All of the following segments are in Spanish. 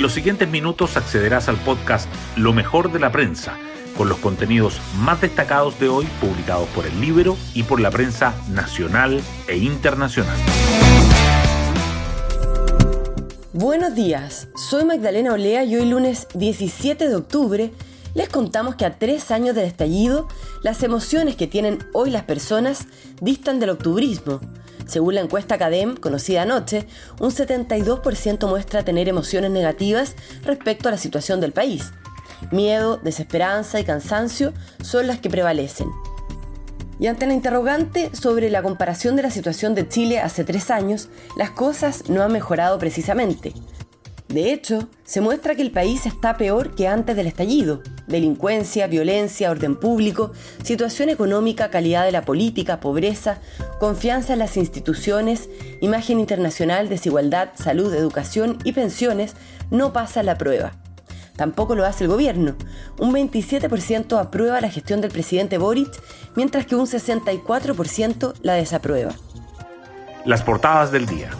En los siguientes minutos accederás al podcast Lo mejor de la prensa, con los contenidos más destacados de hoy publicados por el libro y por la prensa nacional e internacional. Buenos días, soy Magdalena Olea y hoy lunes 17 de octubre les contamos que a tres años del estallido, las emociones que tienen hoy las personas distan del octubrismo. Según la encuesta Academ, conocida anoche, un 72% muestra tener emociones negativas respecto a la situación del país. Miedo, desesperanza y cansancio son las que prevalecen. Y ante la interrogante sobre la comparación de la situación de Chile hace tres años, las cosas no han mejorado precisamente. De hecho, se muestra que el país está peor que antes del estallido. Delincuencia, violencia, orden público, situación económica, calidad de la política, pobreza, confianza en las instituciones, imagen internacional, desigualdad, salud, educación y pensiones no pasan la prueba. Tampoco lo hace el gobierno. Un 27% aprueba la gestión del presidente Boric, mientras que un 64% la desaprueba. Las portadas del día.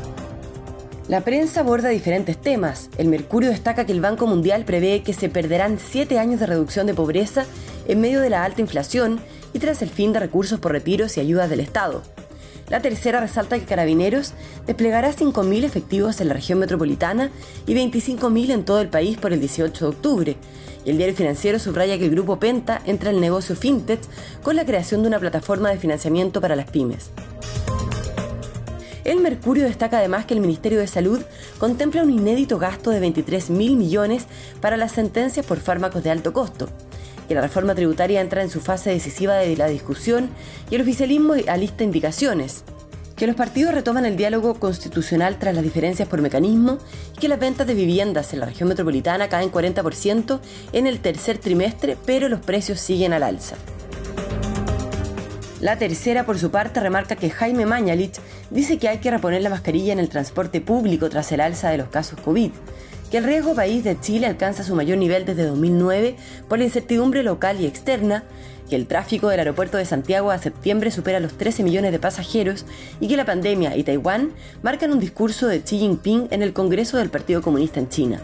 La prensa aborda diferentes temas. El Mercurio destaca que el Banco Mundial prevé que se perderán siete años de reducción de pobreza en medio de la alta inflación y tras el fin de recursos por retiros y ayudas del Estado. La tercera resalta que Carabineros desplegará 5.000 efectivos en la región metropolitana y 25.000 en todo el país por el 18 de octubre. Y el diario financiero subraya que el grupo Penta entra en el negocio fintech con la creación de una plataforma de financiamiento para las pymes. El Mercurio destaca además que el Ministerio de Salud contempla un inédito gasto de 23 mil millones para las sentencias por fármacos de alto costo, que la reforma tributaria entra en su fase decisiva de la discusión y el oficialismo alista indicaciones, que los partidos retoman el diálogo constitucional tras las diferencias por mecanismo y que las ventas de viviendas en la región metropolitana caen 40% en el tercer trimestre, pero los precios siguen al alza. La tercera, por su parte, remarca que Jaime Mañalich dice que hay que reponer la mascarilla en el transporte público tras el alza de los casos COVID, que el riesgo país de Chile alcanza su mayor nivel desde 2009 por la incertidumbre local y externa, que el tráfico del aeropuerto de Santiago a septiembre supera los 13 millones de pasajeros y que la pandemia y Taiwán marcan un discurso de Xi Jinping en el Congreso del Partido Comunista en China.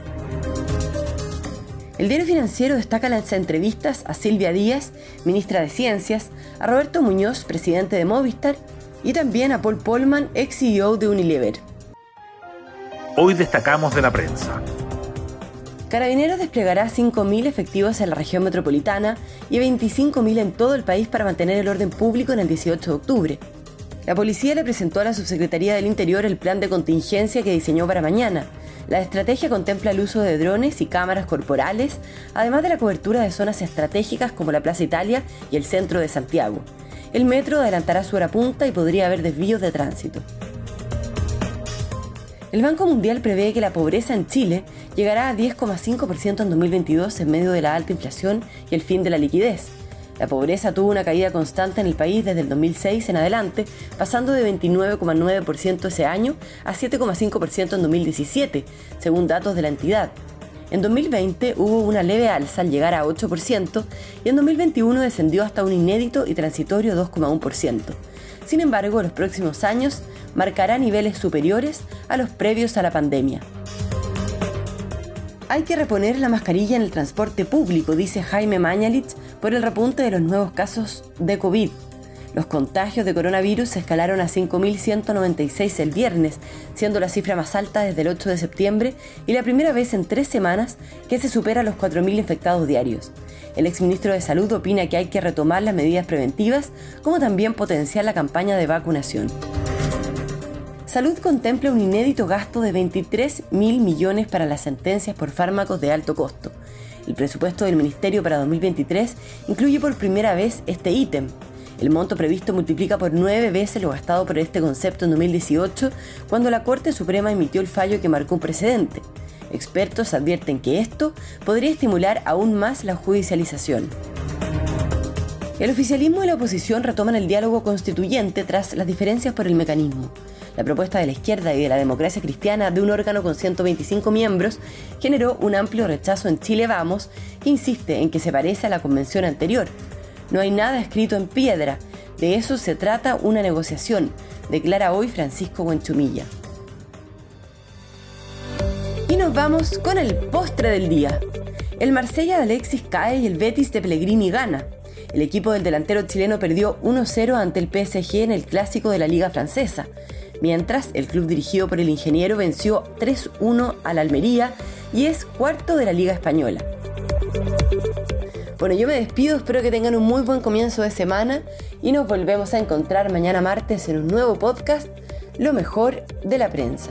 El diario financiero destaca las entrevistas a Silvia Díaz, ministra de Ciencias, a Roberto Muñoz, presidente de Movistar, y también a Paul Polman, ex CEO de Unilever. Hoy destacamos de la prensa. Carabineros desplegará 5.000 efectivos en la región metropolitana y 25.000 en todo el país para mantener el orden público en el 18 de octubre. La policía le presentó a la Subsecretaría del Interior el plan de contingencia que diseñó para mañana, la estrategia contempla el uso de drones y cámaras corporales, además de la cobertura de zonas estratégicas como la Plaza Italia y el centro de Santiago. El metro adelantará su hora punta y podría haber desvíos de tránsito. El Banco Mundial prevé que la pobreza en Chile llegará a 10,5% en 2022 en medio de la alta inflación y el fin de la liquidez. La pobreza tuvo una caída constante en el país desde el 2006 en adelante, pasando de 29,9% ese año a 7,5% en 2017, según datos de la entidad. En 2020 hubo una leve alza al llegar a 8% y en 2021 descendió hasta un inédito y transitorio 2,1%. Sin embargo, los próximos años marcará niveles superiores a los previos a la pandemia. Hay que reponer la mascarilla en el transporte público, dice Jaime Mañalich, por el repunte de los nuevos casos de COVID. Los contagios de coronavirus se escalaron a 5.196 el viernes, siendo la cifra más alta desde el 8 de septiembre y la primera vez en tres semanas que se supera los 4.000 infectados diarios. El exministro de Salud opina que hay que retomar las medidas preventivas, como también potenciar la campaña de vacunación. Salud contempla un inédito gasto de 23 mil millones para las sentencias por fármacos de alto costo. El presupuesto del Ministerio para 2023 incluye por primera vez este ítem. El monto previsto multiplica por nueve veces lo gastado por este concepto en 2018, cuando la Corte Suprema emitió el fallo que marcó un precedente. Expertos advierten que esto podría estimular aún más la judicialización. El oficialismo y la oposición retoman el diálogo constituyente tras las diferencias por el mecanismo. La propuesta de la izquierda y de la democracia cristiana de un órgano con 125 miembros generó un amplio rechazo en Chile Vamos, que insiste en que se parece a la convención anterior. No hay nada escrito en piedra, de eso se trata una negociación, declara hoy Francisco Buenchumilla. nos vamos con el postre del día. El Marsella de Alexis cae y el Betis de Pellegrini gana. El equipo del delantero chileno perdió 1-0 ante el PSG en el clásico de la Liga Francesa, mientras el club dirigido por el ingeniero venció 3-1 al Almería y es cuarto de la Liga Española. Bueno, yo me despido, espero que tengan un muy buen comienzo de semana y nos volvemos a encontrar mañana martes en un nuevo podcast, Lo mejor de la prensa.